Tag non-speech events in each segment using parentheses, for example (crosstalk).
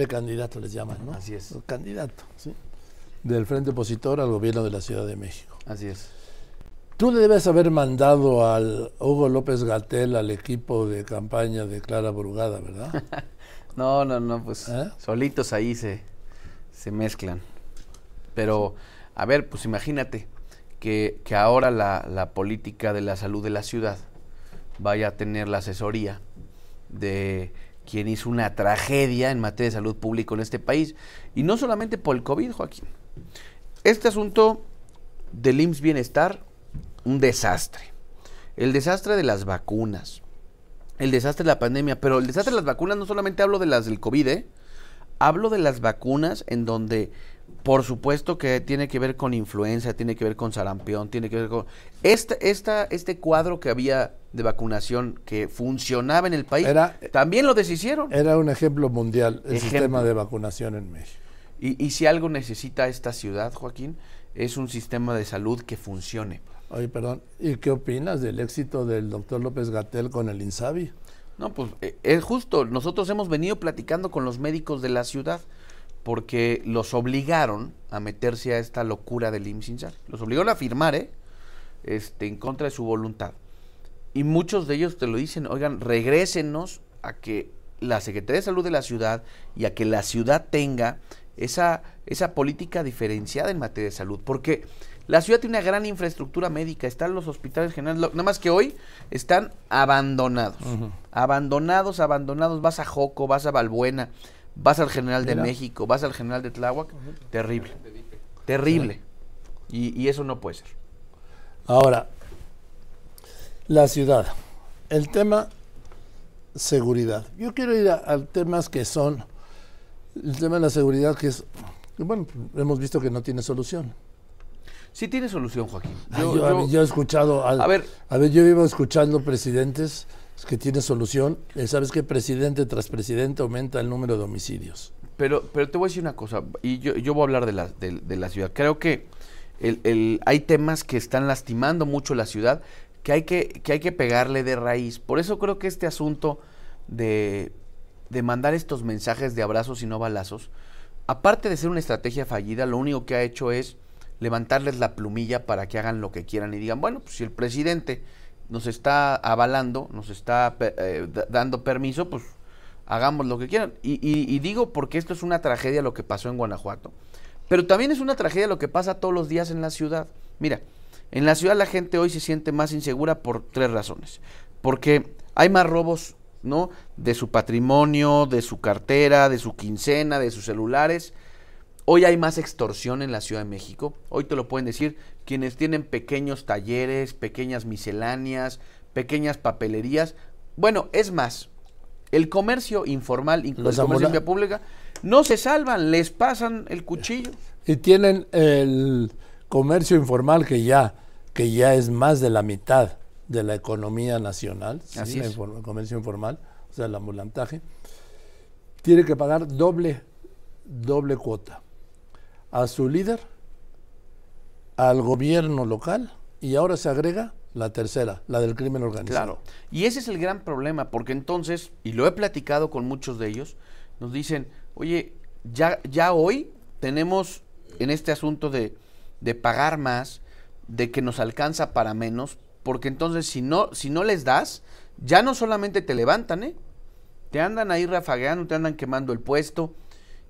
precandidato les llaman, ¿no? Así es. Candidato, sí. Del Frente Opositor al gobierno de la Ciudad de México. Así es. Tú le debes haber mandado al Hugo López Gatel al equipo de campaña de Clara Brugada, ¿verdad? (laughs) no, no, no, pues ¿Eh? solitos ahí se, se mezclan. Pero, a ver, pues imagínate que, que ahora la, la política de la salud de la ciudad vaya a tener la asesoría de quien hizo una tragedia en materia de salud pública en este país. Y no solamente por el COVID, Joaquín. Este asunto del IMSS Bienestar, un desastre. El desastre de las vacunas. El desastre de la pandemia. Pero el desastre de las vacunas no solamente hablo de las del COVID, ¿eh? Hablo de las vacunas en donde, por supuesto que tiene que ver con influenza, tiene que ver con sarampión, tiene que ver con... Este, esta, este cuadro que había de vacunación que funcionaba en el país, Era- también lo deshicieron. Era un ejemplo mundial el Ejemplo. sistema de vacunación en México. Y, y si algo necesita esta ciudad, Joaquín, es un sistema de salud que funcione. Oye, perdón, ¿y qué opinas del éxito del doctor López Gatel con el INSABI? No, pues eh, es justo. Nosotros hemos venido platicando con los médicos de la ciudad porque los obligaron a meterse a esta locura del IMSS. Los obligaron a firmar, ¿eh? Este, en contra de su voluntad. Y muchos de ellos te lo dicen, oigan, regrésenos a que la Secretaría de Salud de la ciudad y a que la ciudad tenga esa, esa política diferenciada en materia de salud. Porque la ciudad tiene una gran infraestructura médica, están los hospitales generales, nada más que hoy están abandonados. Abandonados, abandonados. Vas a Joco, vas a Balbuena, vas al General de Mira. México, vas al General de Tláhuac. Terrible. Terrible. Y, y eso no puede ser. Ahora, la ciudad. El tema seguridad. Yo quiero ir a, a temas que son el tema de la seguridad que es que, bueno, hemos visto que no tiene solución. Sí tiene solución, Joaquín. Ay, Yo- yo, yo- yo he escuchado al- A ver. a ver, yo vivo escuchando presidentes que tiene solución. Eh, ¿Sabes qué? Presidente tras presidente aumenta el número de homicidios. Pero, pero te voy a decir una cosa, y yo, yo voy a hablar de la, de, de la ciudad. Creo que el, el- hay temas que están lastimando mucho la ciudad, que hay que, que hay que pegarle de raíz. Por eso creo que este asunto de, de mandar estos mensajes de abrazos y no balazos, aparte de ser una estrategia fallida, lo único que ha hecho es levantarles la plumilla para que hagan lo que quieran y digan, bueno, pues si el presidente nos está avalando, nos está eh, da- dando permiso, pues hagamos lo que quieran. Y, y- y digo porque esto es una tragedia lo que pasó en Guanajuato, pero también es una tragedia lo que pasa todos los días en la ciudad. Mira, en la ciudad la gente hoy se siente más insegura por tres razones. Porque hay más robos, ¿no? De su patrimonio, de su cartera, de su quincena, de sus celulares. Hoy hay más extorsión en la Ciudad de México. Hoy te lo pueden decir quienes tienen pequeños talleres, pequeñas misceláneas, pequeñas papelerías. Bueno, es más, el comercio informal, incluso el comercio en vía pública, no se salvan, les pasan el cuchillo. Y tienen el comercio informal que ya, que ya es más de la mitad de la economía nacional, el comercio informal, o sea, el ambulantaje, tiene que pagar doble, doble cuota a su líder, al gobierno local y ahora se agrega la tercera, la del crimen organizado. Claro. Y ese es el gran problema, porque entonces, y lo he platicado con muchos de ellos, nos dicen, oye, ya, ya hoy tenemos en este asunto de, de pagar más, de que nos alcanza para menos, porque entonces si no, si no les das, ya no solamente te levantan, ¿eh? Te andan ahí rafagueando, te andan quemando el puesto,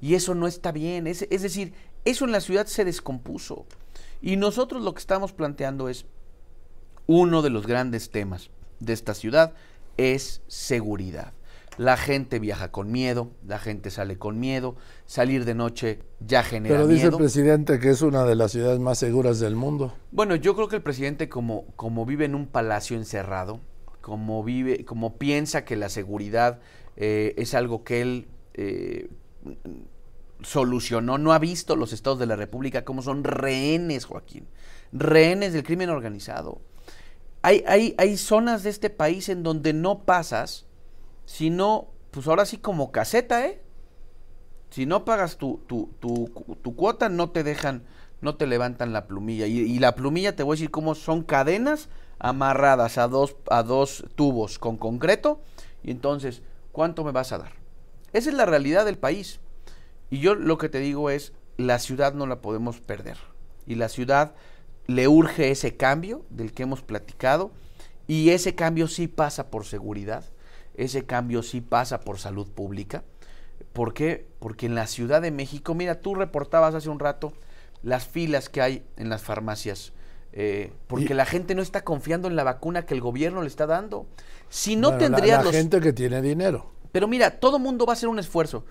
y eso no está bien. Es, es decir, eso en la ciudad se descompuso. Y nosotros lo que estamos planteando es, uno de los grandes temas de esta ciudad es seguridad. La gente viaja con miedo, la gente sale con miedo, salir de noche ya genera Pero dice el presidente que es una de las ciudades más seguras del mundo. Bueno, yo creo que el presidente como, como vive en un palacio encerrado, como vive, como piensa que la seguridad eh, es algo que él eh, solucionó, no ha visto los estados de la República como son rehenes, Joaquín, rehenes del crimen organizado. Hay, hay, hay zonas de este país en donde no pasas, sino, pues ahora sí como caseta, ¿eh? Si no pagas tu, tu, tu, tu cuota, no te dejan, no te levantan la plumilla. Y, y la plumilla, te voy a decir cómo son cadenas amarradas a dos, a dos tubos con concreto. Y entonces, ¿cuánto me vas a dar? Esa es la realidad del país. Y yo lo que te digo es, la ciudad no la podemos perder. Y la ciudad le urge ese cambio del que hemos platicado. Y ese cambio sí pasa por seguridad. Ese cambio sí pasa por salud pública. ¿Por qué? Porque en la Ciudad de México, mira, tú reportabas hace un rato las filas que hay en las farmacias. Eh, porque la gente no está confiando en la vacuna que el gobierno le está dando. Si no tendría la, la gente que tiene dinero. Pero mira, todo mundo va a hacer un esfuerzo.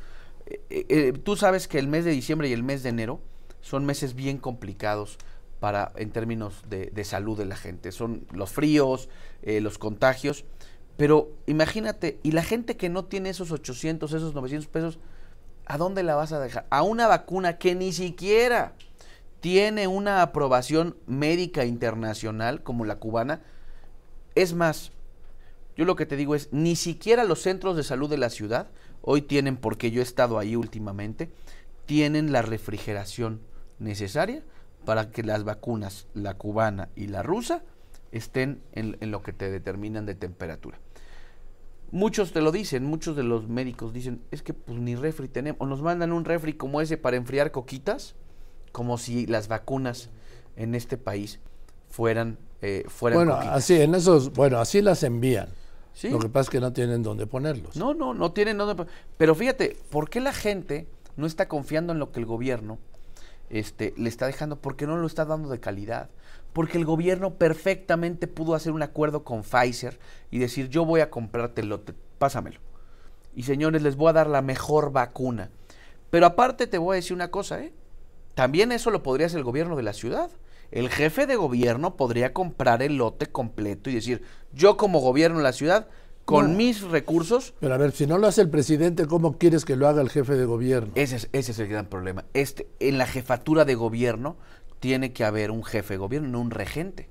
Eh, eh, tú sabes que el mes de diciembre y el mes de enero son meses bien complicados para en términos de, salud de la gente. Son los fríos, los contagios. Pero imagínate, y la gente que no tiene esos 800, esos 900 pesos, ¿a dónde la vas a dejar? A una vacuna que ni siquiera tiene una aprobación médica internacional como la cubana. Es más, yo lo que te digo es, ni siquiera los centros de salud de la ciudad, hoy tienen, porque yo he estado ahí últimamente, tienen la refrigeración necesaria para que las vacunas, la cubana y la rusa, estén en, en lo que te determinan de temperatura. Muchos te lo dicen, muchos de los médicos dicen, es que pues ni refri tenemos, o nos mandan un refri como ese para enfriar coquitas, como si las vacunas en este país fueran, eh, fueran Bueno, así, en esos, bueno, así las envían. Lo que pasa es que no tienen dónde ponerlos. No, no, no tienen dónde Pero fíjate, ¿por qué la gente no está confiando en lo que el gobierno este, le está dejando? Porque no lo está dando de calidad porque el gobierno perfectamente pudo hacer un acuerdo con Pfizer y decir yo voy a comprarte el lote, pásamelo. Y señores, les voy a dar la mejor vacuna. Pero aparte te voy a decir una cosa, ¿eh? También eso lo podría hacer el gobierno de la ciudad. El jefe de gobierno podría comprar el lote completo y decir, yo como gobierno de la ciudad, con mis recursos... Pero a ver, si no lo hace el presidente, ¿cómo quieres que lo haga el jefe de gobierno? Ese es, ese es el gran problema. Este, en la jefatura de gobierno tiene que haber un jefe de gobierno, no un regente.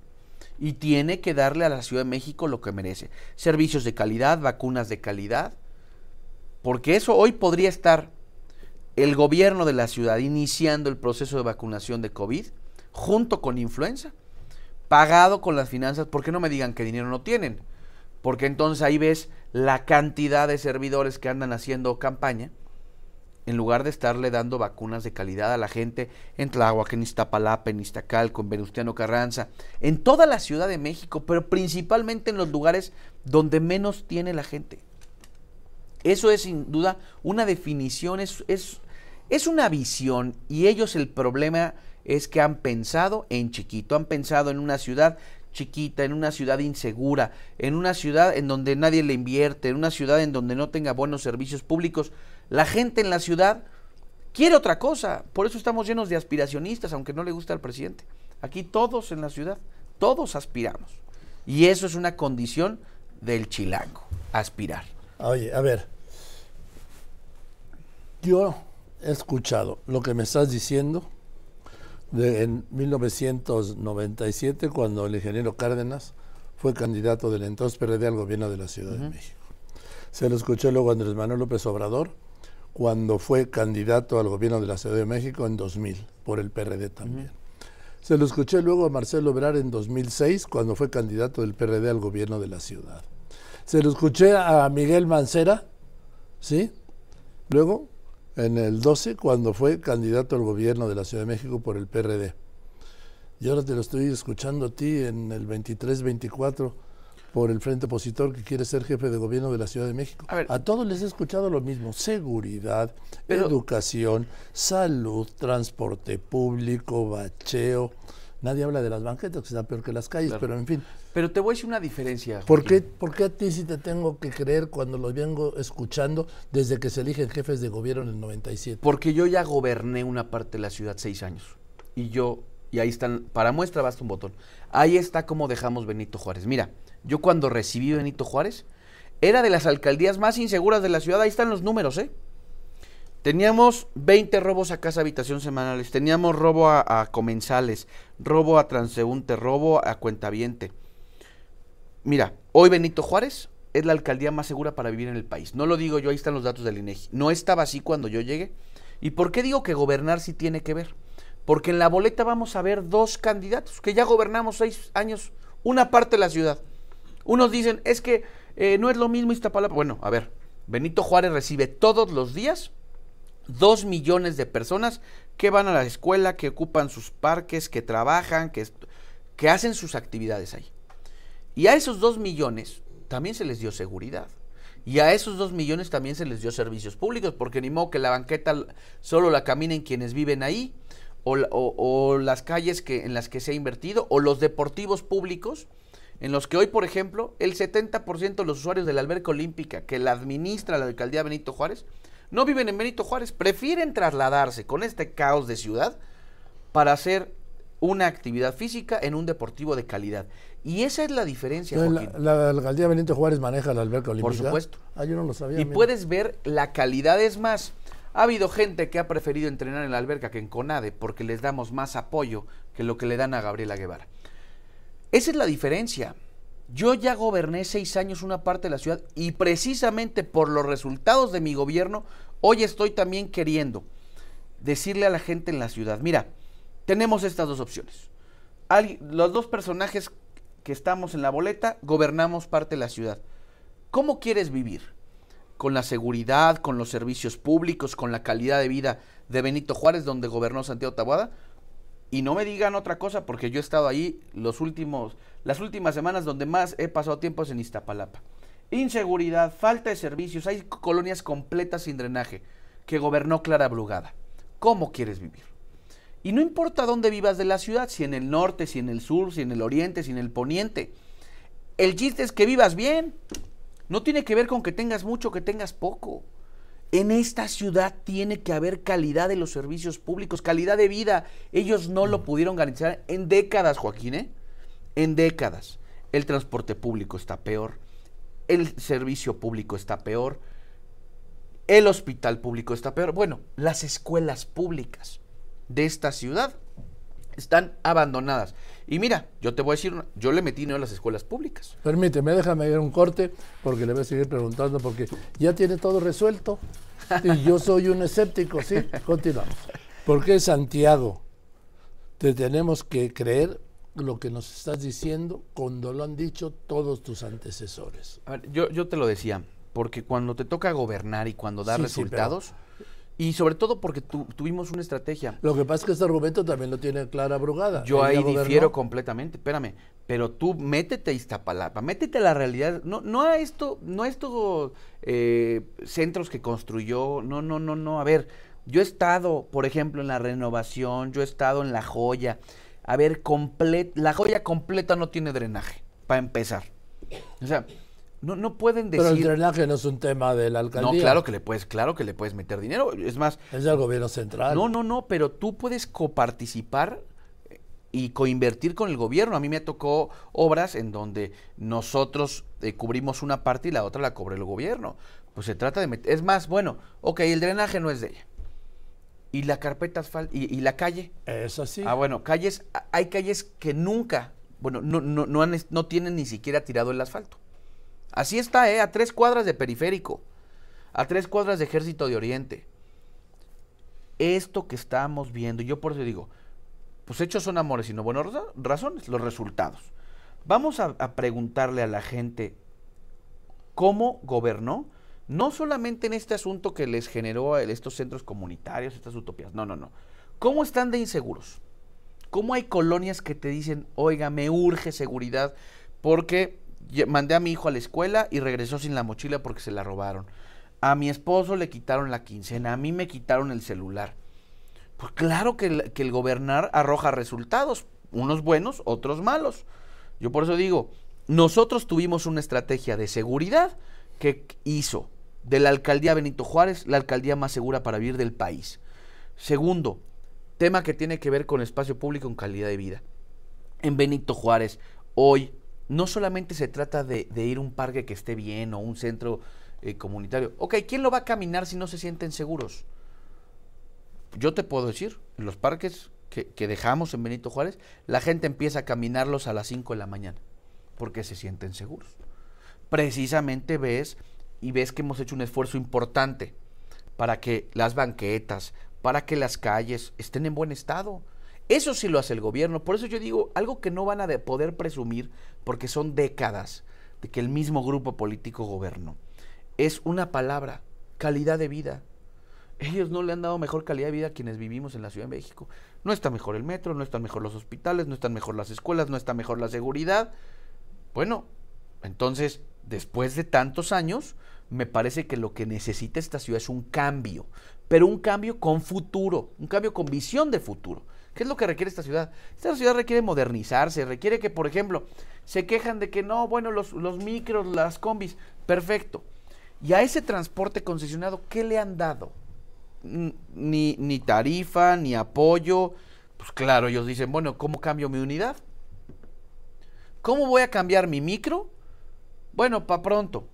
Y tiene que darle a la Ciudad de México lo que merece. Servicios de calidad, vacunas de calidad. Porque eso hoy podría estar el gobierno de la ciudad iniciando el proceso de vacunación de COVID junto con influenza, pagado con las finanzas, porque no me digan que dinero no tienen, porque entonces ahí ves la cantidad de servidores que andan haciendo campaña en lugar de estarle dando vacunas de calidad a la gente en Tláhuac, en Iztapalapa, en Iztacalco, en Venustiano Carranza, en toda la Ciudad de México, pero principalmente en los lugares donde menos tiene la gente. Eso es sin duda una definición, es, es, es una visión y ellos el problema es que han pensado en chiquito, han pensado en una ciudad chiquita, en una ciudad insegura, en una ciudad en donde nadie le invierte, en una ciudad en donde no tenga buenos servicios públicos. La gente en la ciudad quiere otra cosa, por eso estamos llenos de aspiracionistas, aunque no le gusta al presidente. Aquí todos en la ciudad, todos aspiramos. Y eso es una condición del chilango, aspirar. Oye, a ver, yo he escuchado lo que me estás diciendo de, en 1997, cuando el ingeniero Cárdenas fue candidato del entonces PRD al gobierno de la Ciudad de México. Se lo escuché luego a Andrés Manuel López Obrador cuando fue candidato al gobierno de la Ciudad de México en 2000, por el PRD también. Se lo escuché luego a Marcelo Obrar en 2006, cuando fue candidato del PRD al gobierno de la ciudad. Se lo escuché a Miguel Mancera, ¿sí? Luego, en el 12, cuando fue candidato al gobierno de la Ciudad de México por el PRD. Y ahora te lo estoy escuchando a ti en el 23-24 por el frente opositor que quiere ser jefe de gobierno de la Ciudad de México. A, todos les he escuchado lo mismo, seguridad, educación, salud, transporte público, bacheo. Nadie habla de las banquetas, que están peor que las calles, pero en fin. Pero te voy a decir una diferencia. ¿Por qué, ¿Por qué, a ti sí te tengo que creer cuando los vengo escuchando desde que se eligen jefes de gobierno en el 97? Porque yo ya goberné una parte de la ciudad seis años. Y yo, y ahí están, para muestra basta un botón. Ahí está como dejamos Benito Juárez. Mira, yo cuando recibí Benito Juárez, era de las alcaldías más inseguras de la ciudad. Ahí están los números, ¿eh? Teníamos 20 robos a casa habitación semanales, teníamos robo a, comensales, robo a transeúnte, robo a cuentaviente. Mira, hoy Benito Juárez es la alcaldía más segura para vivir en el país. No lo digo yo, ahí están los datos del INEGI. No estaba así cuando yo llegué. ¿Y por qué digo que gobernar sí tiene que ver? Porque en la boleta vamos a ver dos candidatos que ya gobernamos seis años, una parte de la ciudad. Unos dicen, es que eh, no es lo mismo Iztapalapa. Bueno, a ver, Benito Juárez recibe todos los días Dos millones de personas que van a la escuela, que ocupan sus parques, que trabajan, que, que hacen sus actividades ahí. Y a esos dos millones también se les dio seguridad. Y a esos dos millones también se les dio servicios públicos, porque ni modo que la banqueta solo la caminen quienes viven ahí, o, las calles que, en las que se ha invertido, o los deportivos públicos, en los que hoy, por ejemplo, el 70% de los usuarios de la alberca olímpica que la administra la alcaldía Benito Juárez, no viven en Benito Juárez, prefieren trasladarse con este caos de ciudad para hacer una actividad física en un deportivo de calidad. Y esa es la diferencia. Joaquín. La, alcaldía Benito Juárez maneja la alberca olímpica. Por supuesto. Ah, yo no lo sabía. Y puedes ver la calidad. Es más, ha habido gente que ha preferido entrenar en la alberca que en CONADE porque les damos más apoyo que lo que le dan a Gabriela Guevara. Esa es la diferencia. Yo ya goberné seis años una parte de la ciudad y precisamente por los resultados de mi gobierno, hoy estoy también queriendo decirle a la gente en la ciudad, mira, tenemos estas dos opciones. los dos personajes que estamos en la boleta, gobernamos parte de la ciudad. ¿Cómo quieres vivir? ¿Con la seguridad, con los servicios públicos, con la calidad de vida de Benito Juárez, donde gobernó Santiago Taboada? Y no me digan otra cosa, porque yo he estado ahí los últimos, las últimas semanas donde más he pasado tiempo es en Iztapalapa. Inseguridad, falta de servicios, hay colonias completas sin drenaje que gobernó Clara Brugada. ¿Cómo quieres vivir? Y no importa dónde vivas de la ciudad, si en el norte, si en el sur, si en el oriente, si en el poniente. El chiste es que vivas bien. No tiene que ver con que tengas mucho o que tengas poco. En esta ciudad tiene que haber calidad de los servicios públicos, calidad de vida. Ellos no lo pudieron garantizar en décadas, Joaquín, ¿eh? En décadas. El transporte público está peor. El servicio público está peor. El hospital público está peor. Bueno, las escuelas públicas de esta ciudad están abandonadas. Y mira, yo te voy a decir, yo le metí no a las escuelas públicas. Permíteme, déjame ir un corte porque le voy a seguir preguntando porque ya tiene todo resuelto. Y yo soy un escéptico, ¿sí? Continuamos. ¿Por qué Santiago? Te tenemos que creer lo que nos estás diciendo cuando lo han dicho todos tus antecesores. yo, yo te lo decía, porque cuando te toca gobernar y cuando da resultados... Y sobre todo porque tuvimos una estrategia. Lo que pasa es que este argumento también lo tiene Clara Brugada. Yo ahí difiero completamente, espérame. Pero tú métete a Iztapalapa, métete a la realidad. No, no a esto, no a estos eh, centros que construyó. No, no, no, no. A ver, yo he estado, por ejemplo, en la renovación, yo he estado en la joya. A ver, la joya completa no tiene drenaje, para empezar. O sea, no, no pueden decir. Pero el drenaje no es un tema de la alcaldía. No, claro que le puedes, claro que le puedes meter dinero. Es más. Es del gobierno central. No, no, no, pero tú puedes coparticipar y coinvertir con el gobierno. A mí me tocó obras en donde nosotros eh, cubrimos una parte y la otra la cobre el gobierno. Pues se trata de meter. Es más, bueno, ok, el drenaje no es de ella. Y la carpeta asfalto, y, y la calle. Eso sí. Ah, bueno, calles, hay calles que nunca, bueno, no, no, no, han, no tienen ni siquiera tirado el asfalto. Así está, ¿eh? A tres cuadras de periférico, a tres cuadras de ejército de oriente. Esto que estamos viendo, yo por eso digo, pues hechos son amores y no buenas razones, los resultados. Vamos a, preguntarle a la gente cómo gobernó, no solamente en este asunto que les generó estos centros comunitarios, estas utopías, no, no, no. ¿Cómo están de inseguros? ¿Cómo hay colonias que te dicen, oiga, me urge seguridad? Porque mandé a mi hijo a la escuela y regresó sin la mochila porque se la robaron. A mi esposo le quitaron la quincena, a mí me quitaron el celular. Pues claro que el, que el gobernar arroja resultados, unos buenos, otros malos. Yo por eso digo, nosotros tuvimos una estrategia de seguridad que hizo de la alcaldía Benito Juárez la alcaldía más segura para vivir del país. Segundo, tema que tiene que ver con espacio público en calidad de vida. En Benito Juárez, hoy no solamente se trata de, ir a un parque que esté bien o un centro eh, comunitario. Ok, ¿quién lo va a caminar si no se sienten seguros? Yo te puedo decir, en los parques que, dejamos en Benito Juárez, la gente empieza a caminarlos a las 5 de la mañana porque se sienten seguros. Precisamente ves y ves que hemos hecho un esfuerzo importante para que las banquetas, para que las calles estén en buen estado. Eso sí lo hace el gobierno. Por eso yo digo, algo que no van a poder presumir, porque son décadas de que el mismo grupo político gobernó, es una palabra, calidad de vida. ellos no le han dado mejor calidad de vida a quienes vivimos en la Ciudad de México. No está mejor el metro, no están mejor los hospitales, no están mejor las escuelas, no está mejor la seguridad. Bueno, entonces, después de tantos años, me parece que lo que necesita esta ciudad es un cambio, pero un cambio con futuro, un cambio con visión de futuro. ¿Qué es lo que requiere esta ciudad? Esta ciudad requiere modernizarse, requiere que, por ejemplo, se quejan de que no, bueno, los, micros, las combis, perfecto. Y a ese transporte concesionado, ¿qué le han dado? Ni, ni tarifa, ni apoyo. Pues claro, ellos dicen, bueno, ¿cómo cambio mi unidad? ¿Cómo voy a cambiar mi micro? Bueno, para pronto.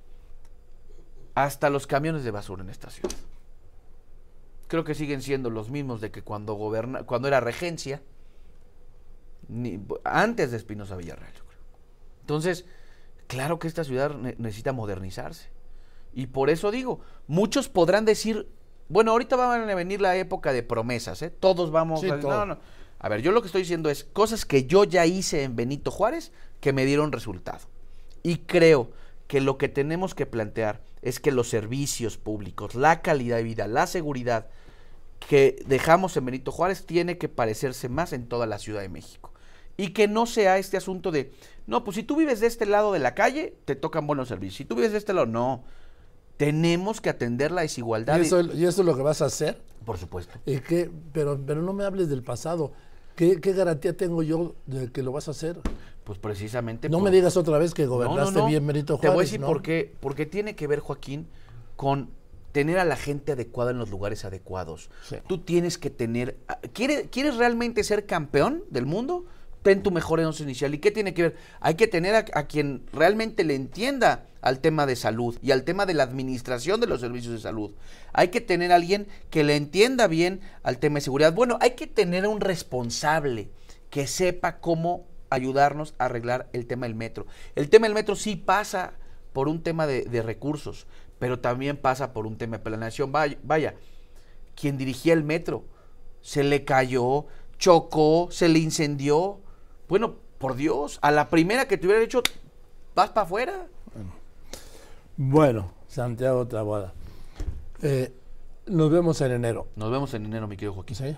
Hasta los camiones de basura en esta ciudad. Creo que siguen siendo los mismos de que cuando goberna, cuando era regencia, ni, antes de Espinosa Villarreal. Entonces, claro que esta ciudad ne necesita modernizarse. Y por eso digo, muchos podrán decir, bueno, ahorita va a venir la época de promesas, ¿eh? Todos vamos Sí, a... todo. No, no. A ver, yo lo que estoy diciendo es cosas que yo ya hice en Benito Juárez que me dieron resultado. Y creo que lo que tenemos que plantear es que los servicios públicos, la calidad de vida, la seguridad que dejamos en Benito Juárez tiene que parecerse más en toda la Ciudad de México. Y que no sea este asunto de, no, pues si tú vives de este lado de la calle, te tocan buenos servicios. Si tú vives de este lado, no. Tenemos que atender la desigualdad. ¿Y eso, ¿Y eso es lo que vas a hacer? Por supuesto. Pero, pero no me hables del pasado. ¿Qué, qué garantía tengo yo de que lo vas a hacer? Pues precisamente. No por- me digas otra vez que No, no, gobernaste no. bien Benito Te Juárez. voy a decir por qué. Porque tiene que ver, Joaquín, con tener a la gente adecuada en los lugares adecuados. Sí. Tú tienes que tener... ¿Quieres, ¿Quieres realmente ser campeón del mundo? Ten tu mejor once inicial. ¿Y qué tiene que ver? Hay que tener a, quien realmente le entienda al tema de salud y al tema de la administración de los servicios de salud. Hay que tener a alguien que le entienda bien al tema de seguridad. Bueno, hay que tener a un responsable que sepa cómo ayudarnos a arreglar el tema del metro. El tema del metro sí pasa por un tema de, de recursos, pero también pasa por un tema de planeación. Vaya, vaya, quien dirigía el metro se le cayó, chocó, se le incendió. Bueno, por Dios, a la primera que te hubiera hecho, vas para afuera. Bueno, Santiago Taboada. Eh, nos vemos en enero. Nos vemos en enero, mi querido Joaquín. ¿Sí?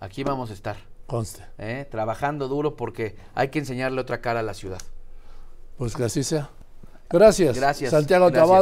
Aquí vamos a estar, Conste. ¿eh? trabajando duro porque hay que enseñarle otra cara a la ciudad. Pues que así sea. Gracias. Gracias, Santiago gracias. Taboada.